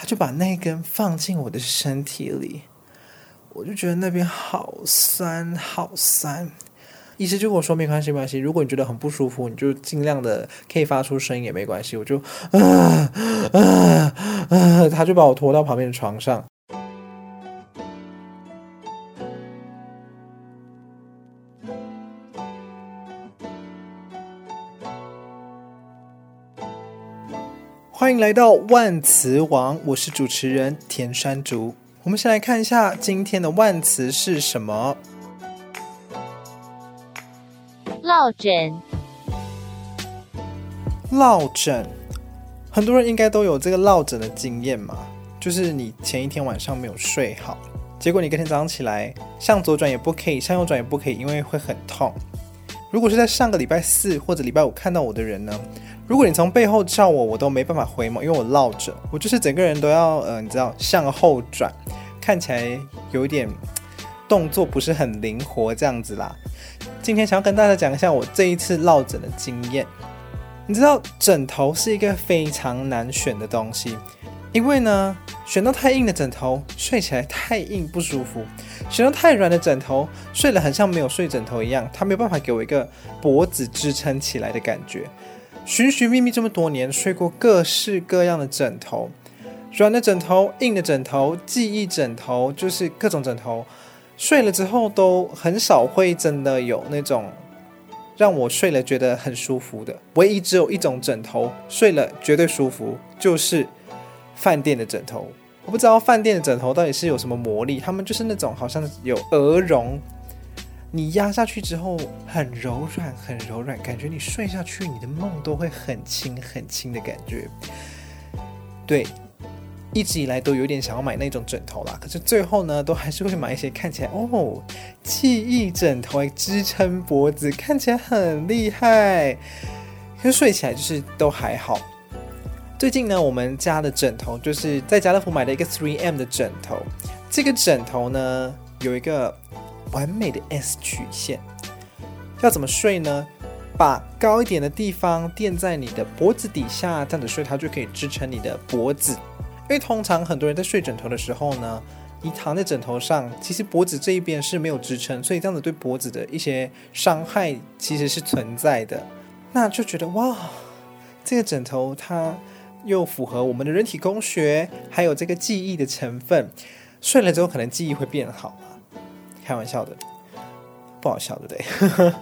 他就把那根放进我的身体里，我就觉得那边好酸，好酸。医生就跟我说：“没关系，没关系。如果你觉得很不舒服，你就尽量的可以发出声音也没关系。”我就啊啊啊！他就把我拖到旁边的床上。欢迎来到万词王，我是主持人田山竹。我们先来看一下今天的万词是什么。落枕，落枕，很多人应该都有这个落枕的经验嘛，就是你前一天晚上没有睡好，结果你隔天早上起来，向左转也不可以，向右转也不可以，因为会很痛。如果是在上个礼拜四或者礼拜五看到我的人呢，如果你从背后叫我，我都没办法回眸，因为我落枕，我就是整个人都要，呃，你知道，向后转，看起来有点动作不是很灵活这样子啦。今天想要跟大家讲一下我这一次落枕的经验。你知道枕头是一个非常难选的东西，因为呢，选到太硬的枕头睡起来太硬不舒服，选到太软的枕头睡了很像没有睡枕头一样，它没有办法给我一个脖子支撑起来的感觉。寻寻觅觅这么多年，睡过各式各样的枕头，软的枕头、硬的枕头、记忆枕头，就是各种枕头。睡了之后都很少会真的有那种让我睡了觉得很舒服的，唯一只有一种枕头睡了绝对舒服，就是饭店的枕头。我不知道饭店的枕头到底是有什么魔力，他们就是那种好像有鹅绒，你压下去之后很柔软，很柔软，感觉你睡下去你的梦都会很轻很轻的感觉，对。一直以来都有点想要买那种枕头啦，可是最后呢，都还是会买一些看起来哦，记忆枕头来支撑脖子，看起来很厉害，可是睡起来就是都还好。最近呢，我们家的枕头就是在家乐福买了一个 3M 的枕头，这个枕头呢有一个完美的 S 曲线，要怎么睡呢？把高一点的地方垫在你的脖子底下，这样子睡，它就可以支撑你的脖子。因为通常很多人在睡枕头的时候呢，你躺在枕头上，其实脖子这一边是没有支撑，所以这样子对脖子的一些伤害其实是存在的。那就觉得哇，这个枕头它又符合我们的人体工学，还有这个记忆的成分，睡了之后可能记忆会变好。开玩笑的，不好笑对不对？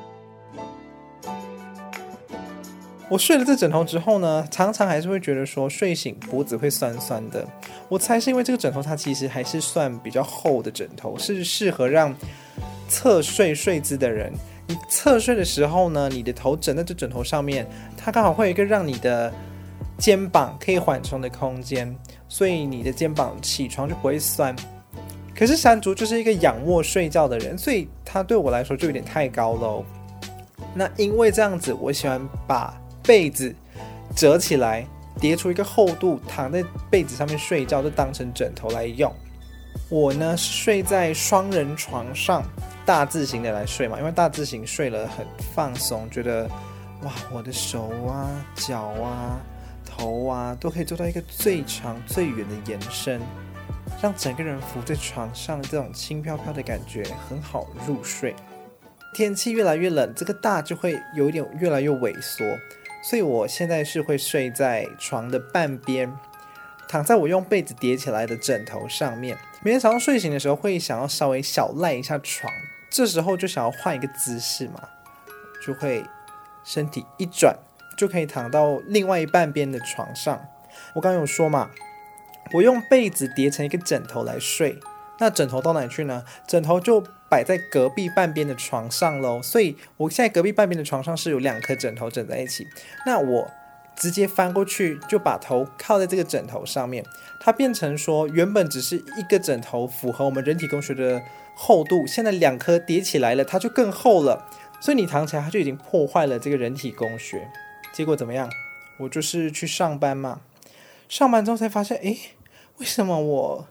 我睡了这枕头之后呢，常常还是会觉得说睡醒脖子会酸酸的。我猜是因为这个枕头它其实还是算比较厚的枕头，是适合让侧睡睡姿的人。你侧睡的时候呢，你的头枕在这枕头上面，它刚好会有一个让你的肩膀可以缓冲的空间，所以你的肩膀起床就不会酸。可是山竹就是一个仰卧睡觉的人，所以他对我来说就有点太高喽。那因为这样子，我喜欢把被子折起来，叠出一个厚度，躺在被子上面睡觉，就当成枕头来用。我呢睡在双人床上，大字型的来睡嘛，因为大字型睡了很放松，觉得哇，我的手啊、脚啊、头啊都可以做到一个最长最远的延伸，让整个人浮在床上，这种轻飘飘的感觉很好入睡。天气越来越冷，这个大就会有点越来越萎缩。所以我现在是会睡在床的半边，躺在我用被子叠起来的枕头上面。每天早上睡醒的时候，会想要稍微小赖一下床，这时候就想要换一个姿势嘛，就会身体一转，就可以躺到另外一半边的床上。我刚刚有说嘛，我用被子叠成一个枕头来睡。那枕头到哪去呢？枕头就摆在隔壁半边的床上喽。所以我现在隔壁半边的床上是有两颗枕头枕在一起。那我直接翻过去，就把头靠在这个枕头上面，它变成说原本只是一个枕头符合我们人体工学的厚度，现在两颗叠起来了，它就更厚了。所以你躺起来，它就已经破坏了这个人体工学。结果怎么样？我就是去上班嘛，上班之后才发现，诶，为什么我？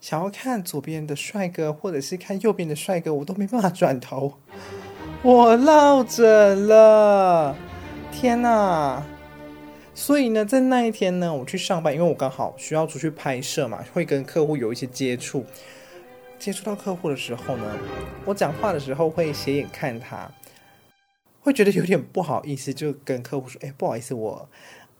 想要看左边的帅哥，或者是看右边的帅哥，我都没办法转头。我落枕了，天哪！所以呢，在那一天呢，我去上班，因为我刚好需要出去拍摄嘛，会跟客户有一些接触。接触到客户的时候呢，我讲话的时候会斜眼看他，会觉得有点不好意思，就跟客户说：“哎，不好意思，我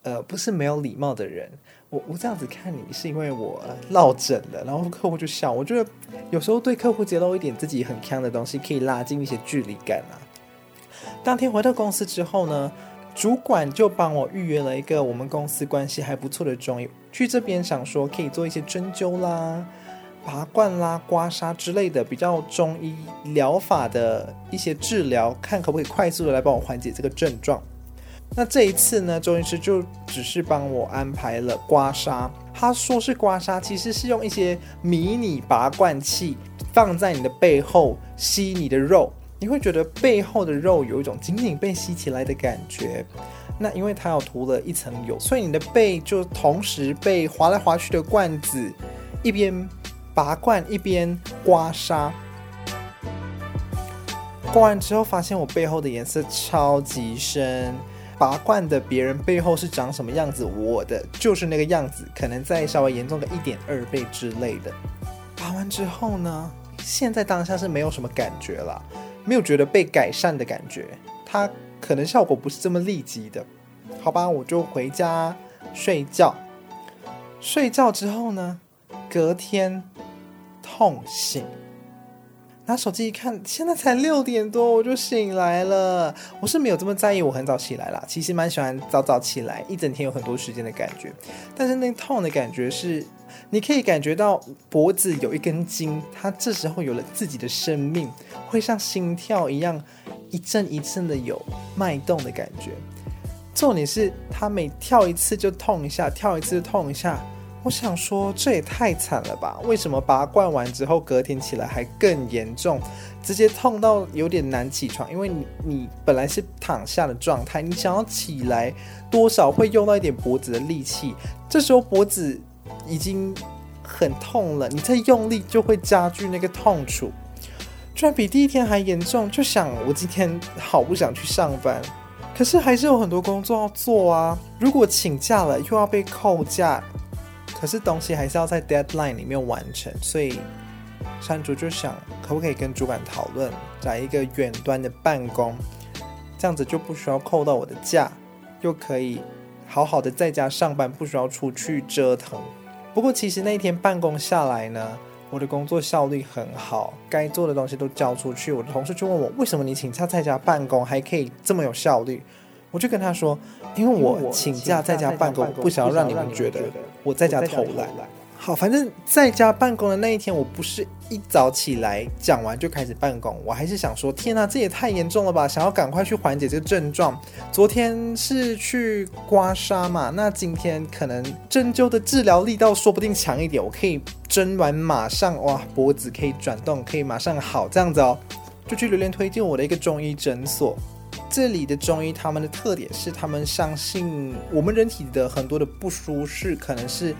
呃不是没有礼貌的人，我我这样子看你是因为我落枕了。”然后客户就笑。我觉得有时候对客户揭露一点自己很强的东西，可以拉近一些距离感啊。当天回到公司之后呢，主管就帮我预约了一个我们公司关系还不错的中医，去这边想说可以做一些针灸啦、拔罐啦、刮痧之类的比较中医疗法的一些治疗，看可不可以快速的来帮我缓解这个症状。那这一次呢，周医师就只是帮我安排了刮痧，他说是刮痧，其实是用一些迷你拔罐器放在你的背后吸你的肉。你会觉得背后的肉有一种紧紧被吸起来的感觉，那因为它有涂了一层油，所以你的背就同时被划来划去的罐子一边拔罐一边刮痧。刮完之后发现我背后的颜色超级深，拔罐的别人背后是长什么样子，我的就是那个样子，可能再稍微严重个一点二倍之类的。拔完之后呢，现在当下是没有什么感觉了。没有觉得被改善的感觉，它可能效果不是这么立即的，好吧，我就回家睡觉。睡觉之后呢，隔天痛醒，拿手机一看，现在才六点多，我就醒来了。我是没有这么在意，我很早起来啦，其实蛮喜欢早早起来，一整天有很多时间的感觉。但是那痛的感觉是，你可以感觉到脖子有一根筋，它这时候有了自己的生命。会像心跳一样一阵一阵的有脉动的感觉。重点是他每跳一次就痛一下，跳一次痛一下。我想说这也太惨了吧？为什么拔罐完之后隔天起来还更严重，直接痛到有点难起床？因为你你本来是躺下的状态，你想要起来多少会用到一点脖子的力气，这时候脖子已经很痛了，你再用力就会加剧那个痛楚。居然比第一天还严重，就想我今天好不想去上班，可是还是有很多工作要做啊。如果请假了又要被扣假，可是东西还是要在 deadline 里面完成，所以山竹就想可不可以跟主管讨论，找一个远端的办公，这样子就不需要扣到我的假，又可以好好的在家上班，不需要出去折腾。不过其实那一天办公下来呢。我的工作效率很好，该做的东西都交出去。我的同事就问我，为什么你请假在家办公还可以这么有效率？我就跟他说，因为我请假在家办公，不想要让你们觉得我在家偷懒。好，反正在家办公的那一天，我不是一早起来讲完就开始办公，我还是想说，天哪，这也太严重了吧！想要赶快去缓解这个症状。昨天是去刮痧嘛，那今天可能针灸的治疗力道说不定强一点，我可以针完马上哇，脖子可以转动，可以马上好这样子哦，就去留言推荐我的一个中医诊所。这里的中医，他们的特点是，他们相信我们人体的很多的不舒适，可能是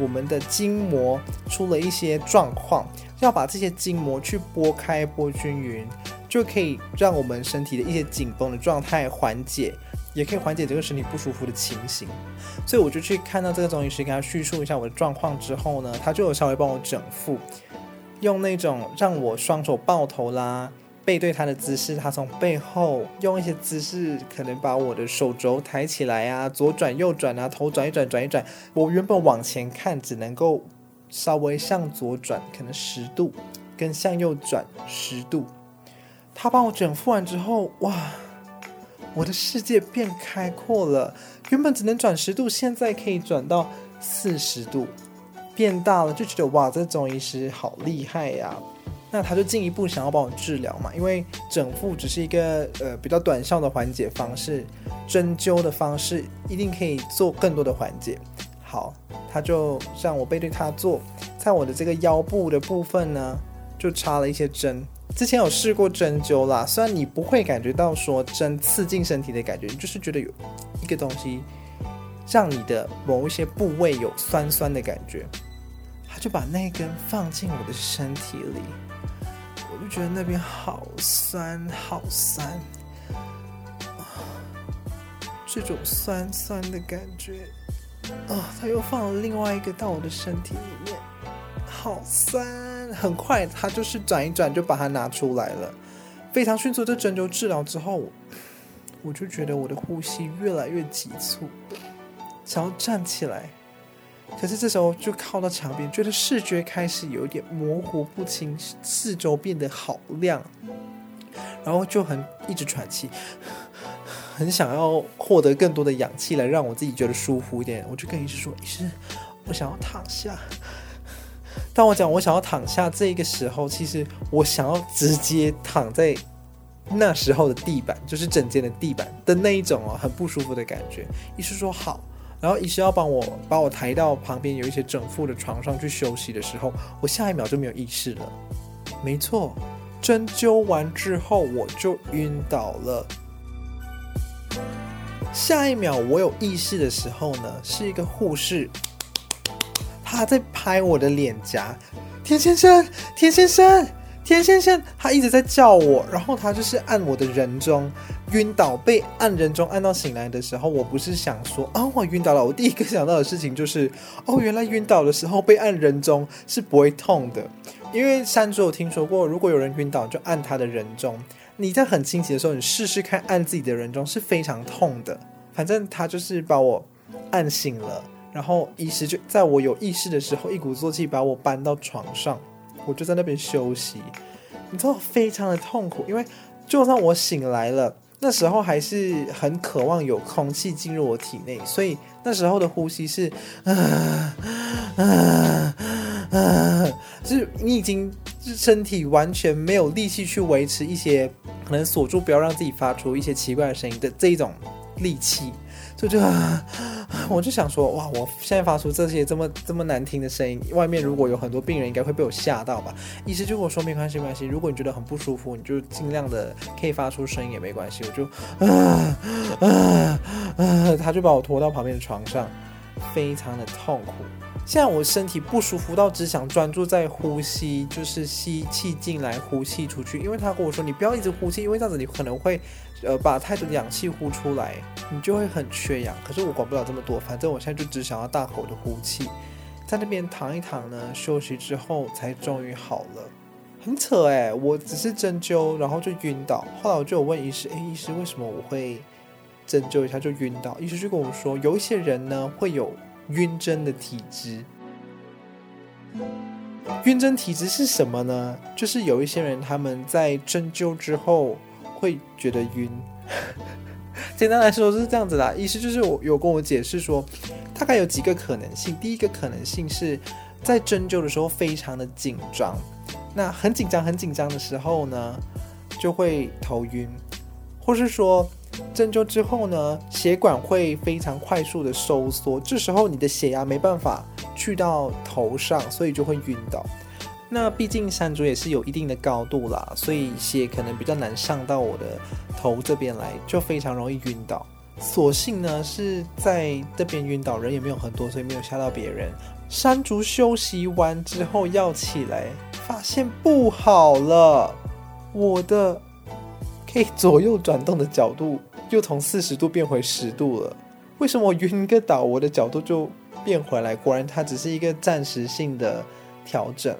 我们的筋膜出了一些状况，要把这些筋膜去拨开、拨均匀，就可以让我们身体的一些紧绷的状态缓解，也可以缓解这个身体不舒服的情形。所以我就去看到这个中医师，跟他叙述一下我的状况之后呢，他就有稍微帮我整复，用那种让我双手抱头啦。背对他的姿势，他从背后用一些姿势，可能把我的手肘抬起来啊，左转右转啊，头转一转，转一转。我原本往前看只能够稍微向左转，可能十度，跟向右转十度。他帮我整复完之后，哇，我的世界变开阔了。原本只能转十度，现在可以转到四十度，变大了，就觉得哇，这中医师好厉害呀。那他就进一步想要帮我治疗嘛，因为整复只是一个呃比较短效的缓解方式，针灸的方式一定可以做更多的缓解。好，他就让我背对他做，在我的这个腰部的部分呢，就插了一些针。之前有试过针灸啦，虽然你不会感觉到说针刺进身体的感觉，你就是觉得有一个东西让你的某一些部位有酸酸的感觉。他就把那根放进我的身体里。我就觉得那边好酸，好酸。这种酸酸的感觉啊，他又放了另外一个到我的身体里面，好酸！很快他就是转一转就把它拿出来了，非常迅速的针灸治疗之后，我就觉得我的呼吸越来越急促，想要站起来，可是这时候就靠到墙边，觉得视觉开始有点模糊不清，四周变得好亮，然后就很一直喘气。很想要获得更多的氧气来让我自己觉得舒服一点，我就跟医师说：“医师，我想要躺下。”当我讲我想要躺下这个时候，其实我想要直接躺在那时候的地板，就是整间的地板的那一种哦，很不舒服的感觉。医师说好，然后医师要帮我把我抬到旁边有一些整副的床上去休息的时候，我下一秒就没有意识了。没错，针灸完之后我就晕倒了。下一秒，我有意识的时候呢，是一个护士，他在拍我的脸颊，田先生，田先生，田先生，他一直在叫我，然后他就是按我的人中，晕倒被按人中按到醒来的时候，我不是想说啊，我晕倒了，我第一个想到的事情就是，哦，原来晕倒的时候被按人中是不会痛的，因为山竹有听说过，如果有人晕倒就按他的人中。你在很清醒的时候，你试试看按自己的人中是非常痛的。反正他就是把我按醒了，然后医师就在我有意识的时候，一鼓作气把我搬到床上，我就在那边休息。你知道非常的痛苦，因为就算我醒来了，那时候还是很渴望有空气进入我体内，所以那时候的呼吸是啊啊啊，是你已经身体完全没有力气去维持一些。可能锁住，不要让自己发出一些奇怪的声音的这一种力气，就这 我就想说，哇，我现在发出这些这么这么难听的声音，外面如果有很多病人，应该会被我吓到吧？医生就跟我说，没关系，没关系，如果你觉得很不舒服，你就尽量的可以发出声音也没关系。我就啊啊啊，他就把我拖到旁边的床上，非常的痛苦。现在我身体不舒服到只想专注在呼吸，就是吸气进来，呼气出去。因为他跟我说，你不要一直呼气，因为这样子你可能会，呃，把太多氧气呼出来，你就会很缺氧。可是我管不了这么多，反正我现在就只想要大口的呼气，在那边躺一躺呢，休息之后才终于好了。很扯哎，我只是针灸，然后就晕倒。后来我就有问医师，哎，医师为什么我会针灸一下就晕倒？医师就跟我说，有一些人呢会有。晕针的体质，晕针体质是什么呢？就是有一些人他们在针灸之后会觉得晕。简单来说是这样子啦，意思就是我有跟我解释说，大概有几个可能性。第一个可能性是在针灸的时候非常的紧张，那很紧张很紧张的时候呢，就会头晕，或是说。针灸之后呢，血管会非常快速的收缩，这时候你的血压没办法去到头上，所以就会晕倒。那毕竟山竹也是有一定的高度啦，所以血可能比较难上到我的头这边来，就非常容易晕倒。所幸呢是在这边晕倒，人也没有很多，所以没有吓到别人。山竹休息完之后要起来，发现不好了，我的。可以左右转动的角度又从四十度变回十度了。为什么我晕个倒，我的角度就变回来？果然它只是一个暂时性的调整。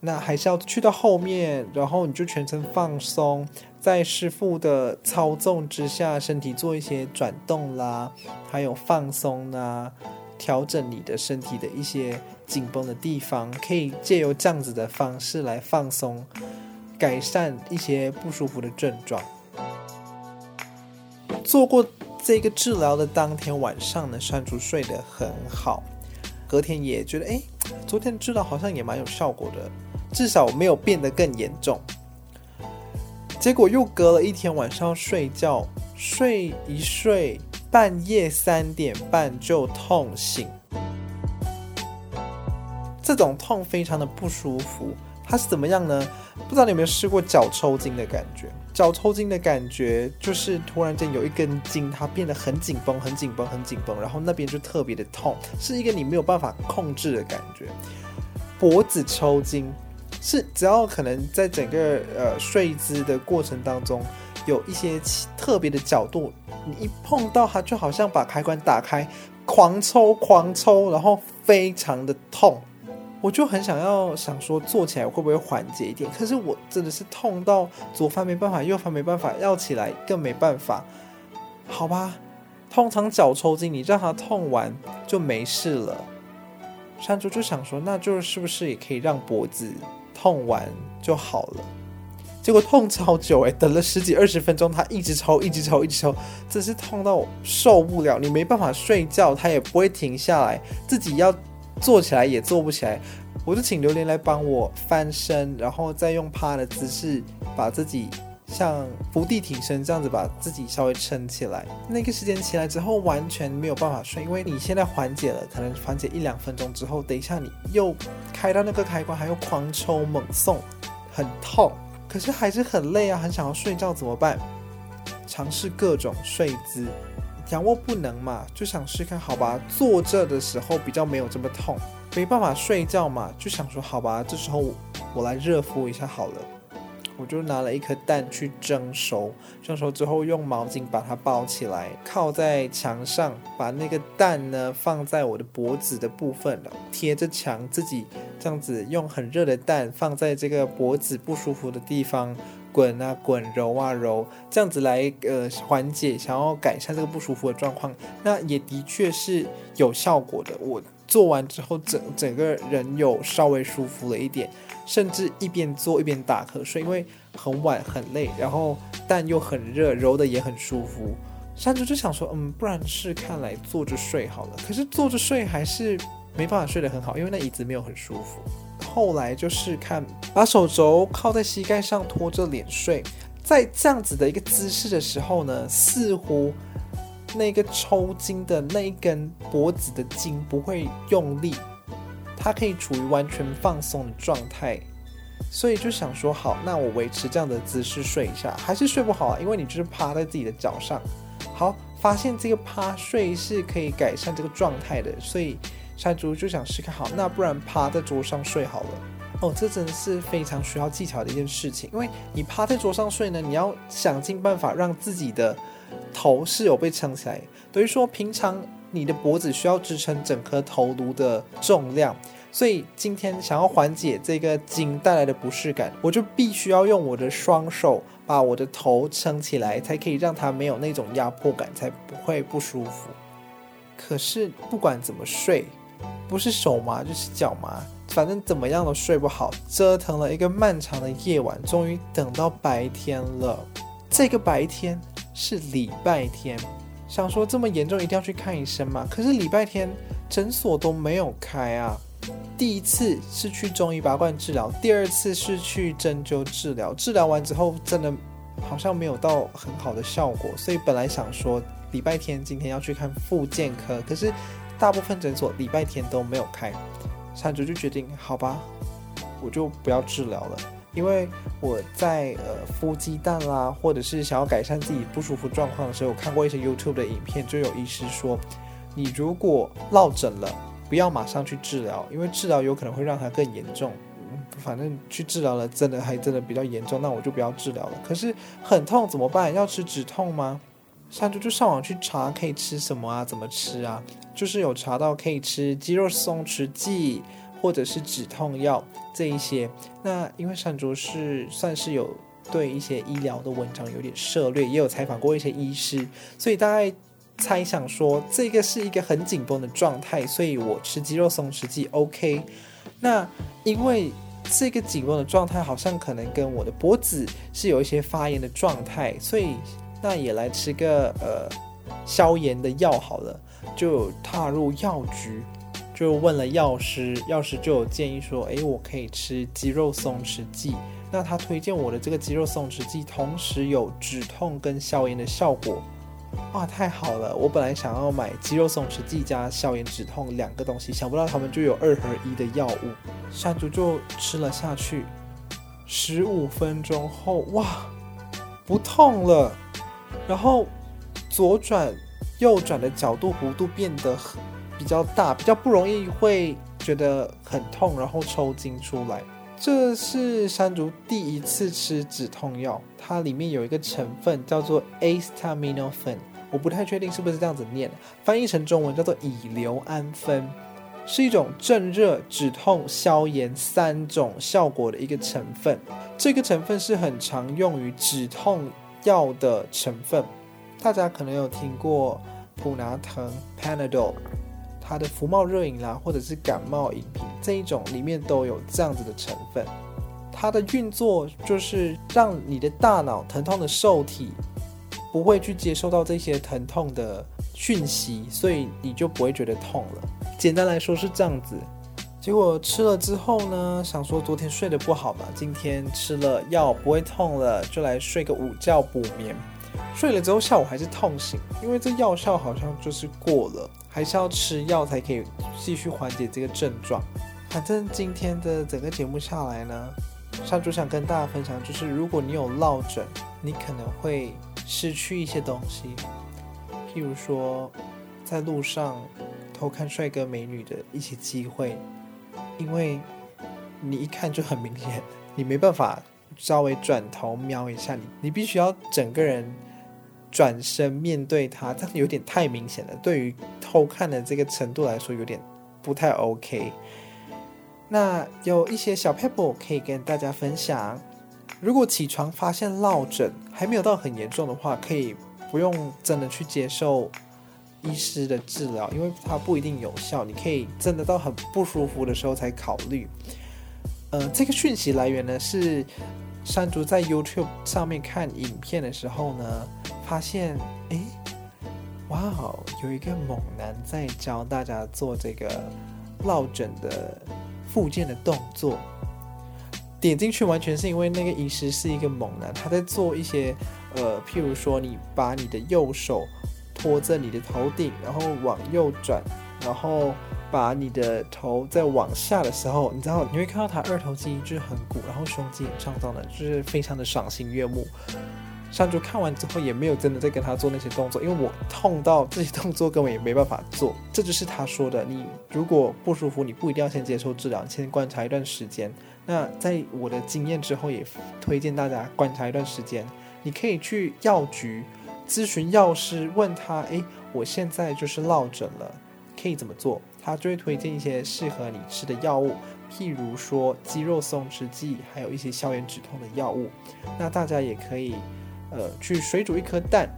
那还是要去到后面，然后你就全程放松，在师傅的操纵之下，身体做一些转动啦，还有放松啦，调整你的身体的一些紧绷的地方，可以借由这样子的方式来放松。改善一些不舒服的症状。做过这个治疗的当天晚上呢，山竹睡得很好，隔天也觉得，哎，昨天治疗好像也蛮有效果的，至少没有变得更严重。结果又隔了一天晚上睡觉，睡一睡，半夜三点半就痛醒，这种痛非常的不舒服。它是怎么样呢？不知道你有没有试过脚抽筋的感觉？脚抽筋的感觉就是突然间有一根筋，它变得很紧绷、很紧绷、很紧绷，然后那边就特别的痛，是一个你没有办法控制的感觉。脖子抽筋是只要可能在整个呃睡姿的过程当中，有一些特别的角度，你一碰到它，就好像把开关打开，狂抽狂抽，然后非常的痛。我就很想要想说做起来会不会缓解一点，可是我真的是痛到左翻没办法，右翻没办法，要起来更没办法。好吧，通常脚抽筋，你让它痛完就没事了。山竹就想说，那就是不是也可以让脖子痛完就好了？结果痛超久哎，等了十几二十分钟，他一直抽，一直抽，一直抽，真是痛到受不了。你没办法睡觉，他也不会停下来，自己要。坐起来也坐不起来，我就请榴莲来帮我翻身，然后再用趴的姿势把自己像伏地挺身这样子把自己稍微撑起来。那个时间起来之后完全没有办法睡，因为你现在缓解了，可能缓解一两分钟之后，等一下你又开到那个开关，还要狂抽猛送，很痛，可是还是很累啊，很想要睡觉怎么办？尝试各种睡姿。仰卧不能嘛，就想试看好吧。坐着的时候比较没有这么痛，没办法睡觉嘛，就想说好吧，这时候我来热敷一下好了。我就拿了一颗蛋去蒸熟，蒸熟之后用毛巾把它包起来，靠在墙上，把那个蛋呢放在我的脖子的部分了，贴着墙，自己这样子用很热的蛋放在这个脖子不舒服的地方。滚啊滚，揉啊揉，这样子来呃缓解，想要改善这个不舒服的状况，那也的确是有效果的。我做完之后，整整个人有稍微舒服了一点，甚至一边做一边打瞌睡，因为很晚很累，然后但又很热，揉的也很舒服。山竹就想说，嗯，不然试看来坐着睡好了。可是坐着睡还是没办法睡得很好，因为那椅子没有很舒服。后来就是看，把手肘靠在膝盖上，托着脸睡，在这样子的一个姿势的时候呢，似乎那个抽筋的那一根脖子的筋不会用力，它可以处于完全放松的状态，所以就想说，好，那我维持这样的姿势睡一下，还是睡不好啊，因为你就是趴在自己的脚上。好，发现这个趴睡是可以改善这个状态的，所以。山竹就想试看好，那不然趴在桌上睡好了。哦，这真的是非常需要技巧的一件事情，因为你趴在桌上睡呢，你要想尽办法让自己的头是有被撑起来。等于说，平常你的脖子需要支撑整颗头颅的重量，所以今天想要缓解这个筋带来的不适感，我就必须要用我的双手把我的头撑起来，才可以让它没有那种压迫感，才不会不舒服。可是不管怎么睡。不是手麻就是脚麻，反正怎么样都睡不好，折腾了一个漫长的夜晚，终于等到白天了。这个白天是礼拜天，想说这么严重一定要去看医生嘛，可是礼拜天诊所都没有开啊。第一次是去中医拔罐治疗，第二次是去针灸治疗，治疗完之后真的好像没有到很好的效果，所以本来想说礼拜天今天要去看复健科，可是。大部分诊所礼拜天都没有开，山竹就决定好吧，我就不要治疗了，因为我在呃孵鸡蛋啦，或者是想要改善自己不舒服状况的时候，我看过一些 YouTube 的影片，就有医师说，你如果落枕了，不要马上去治疗，因为治疗有可能会让它更严重。反正去治疗了，真的还真的比较严重，那我就不要治疗了。可是很痛怎么办？要吃止痛吗？山竹就上网去查可以吃什么啊，怎么吃啊？就是有查到可以吃肌肉松弛剂或者是止痛药这一些。那因为山竹是算是有对一些医疗的文章有点涉猎，也有采访过一些医师，所以大概猜想说这个是一个很紧绷的状态，所以我吃肌肉松弛剂 OK。那因为这个紧绷的状态好像可能跟我的脖子是有一些发炎的状态，所以。那也来吃个呃消炎的药好了，就踏入药局，就问了药师，药师就有建议说，诶，我可以吃肌肉松弛剂。那他推荐我的这个肌肉松弛剂，同时有止痛跟消炎的效果，哇，太好了！我本来想要买肌肉松弛剂加消炎止痛两个东西，想不到他们就有二合一的药物，山竹就吃了下去，十五分钟后，哇，不痛了。然后左转、右转的角度弧度变得很比较大，比较不容易会觉得很痛，然后抽筋出来。这是山竹第一次吃止痛药，它里面有一个成分叫做 acetaminophen，我不太确定是不是这样子念，翻译成中文叫做乙硫胺酚，是一种镇热、止痛、消炎三种效果的一个成分。这个成分是很常用于止痛药的成分，大家可能有听过普拿疼 （Panadol）。它的服冒热饮啦，或者是感冒饮品这一种里面都有这样子的成分。它的运作就是让你的大脑疼痛的受体不会去接收到这些疼痛的讯息，所以你就不会觉得痛了。简单来说是这样子。结果吃了之后呢，想说昨天睡得不好嘛，今天吃了药不会痛了，就来睡个午觉补眠。睡了之后下午还是痛醒，因为这药效好像就是过了。还是要吃药才可以继续缓解这个症状。反正今天的整个节目下来呢，山竹想跟大家分享，就是如果你有落枕，你可能会失去一些东西，譬如说在路上偷看帅哥美女的一些机会，因为你一看就很明显，你没办法稍微转头瞄一下你，你必须要整个人。转身面对他，这样有点太明显了。对于偷看的这个程度来说，有点不太 OK。那有一些小 pebble 可以跟大家分享。如果起床发现落枕还没有到很严重的话，可以不用真的去接受医师的治疗，因为它不一定有效。你可以真的到很不舒服的时候才考虑。呃，这个讯息来源呢是山竹在 YouTube 上面看影片的时候呢。发现，哎，哇哦，有一个猛男在教大家做这个落枕的复健的动作。点进去完全是因为那个医师是一个猛男，他在做一些，呃，譬如说你把你的右手托着你的头顶，然后往右转，然后把你的头再往下的时候，你知道你会看到他二头肌就是很鼓，然后胸肌也胀胀的，就是非常的赏心悦目。山竹看完之后也没有真的在跟他做那些动作，因为我痛到这些动作根本也没办法做。这就是他说的，你如果不舒服，你不一定要先接受治疗，先观察一段时间。那在我的经验之后，也推荐大家观察一段时间。你可以去药局咨询药师，问他：诶，我现在就是落枕了，可以怎么做？他就会推荐一些适合你吃的药物，譬如说肌肉松弛剂，还有一些消炎止痛的药物。那大家也可以。呃，去水煮一颗蛋，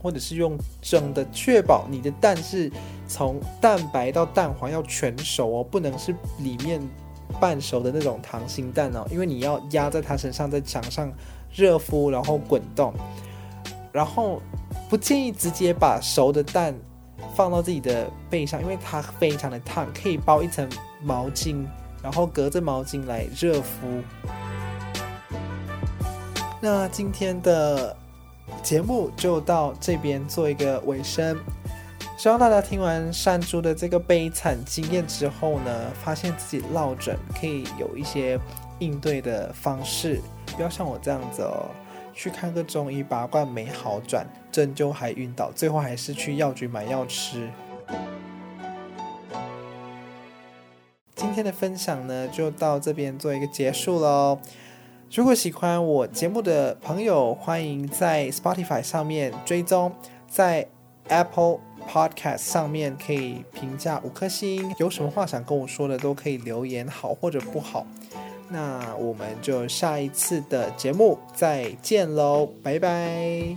或者是用蒸的，确保你的蛋是从蛋白到蛋黄要全熟哦，不能是里面半熟的那种溏心蛋哦，因为你要压在它身上，在墙上热敷，然后滚动，然后不建议直接把熟的蛋放到自己的背上，因为它非常的烫，可以包一层毛巾，然后隔着毛巾来热敷。那今天的节目就到这边做一个尾声，希望大家听完山竹的这个悲惨经验之后呢，发现自己落枕可以有一些应对的方式，不要像我这样子哦，去看个中医拔罐没好转，针灸还晕倒，最后还是去药局买药吃。今天的分享呢，就到这边做一个结束喽。如果喜欢我节目的朋友，欢迎在 Spotify 上面追踪，在 Apple Podcast 上面可以评价五颗星。有什么话想跟我说的，都可以留言，好或者不好。那我们就下一次的节目再见喽，拜拜。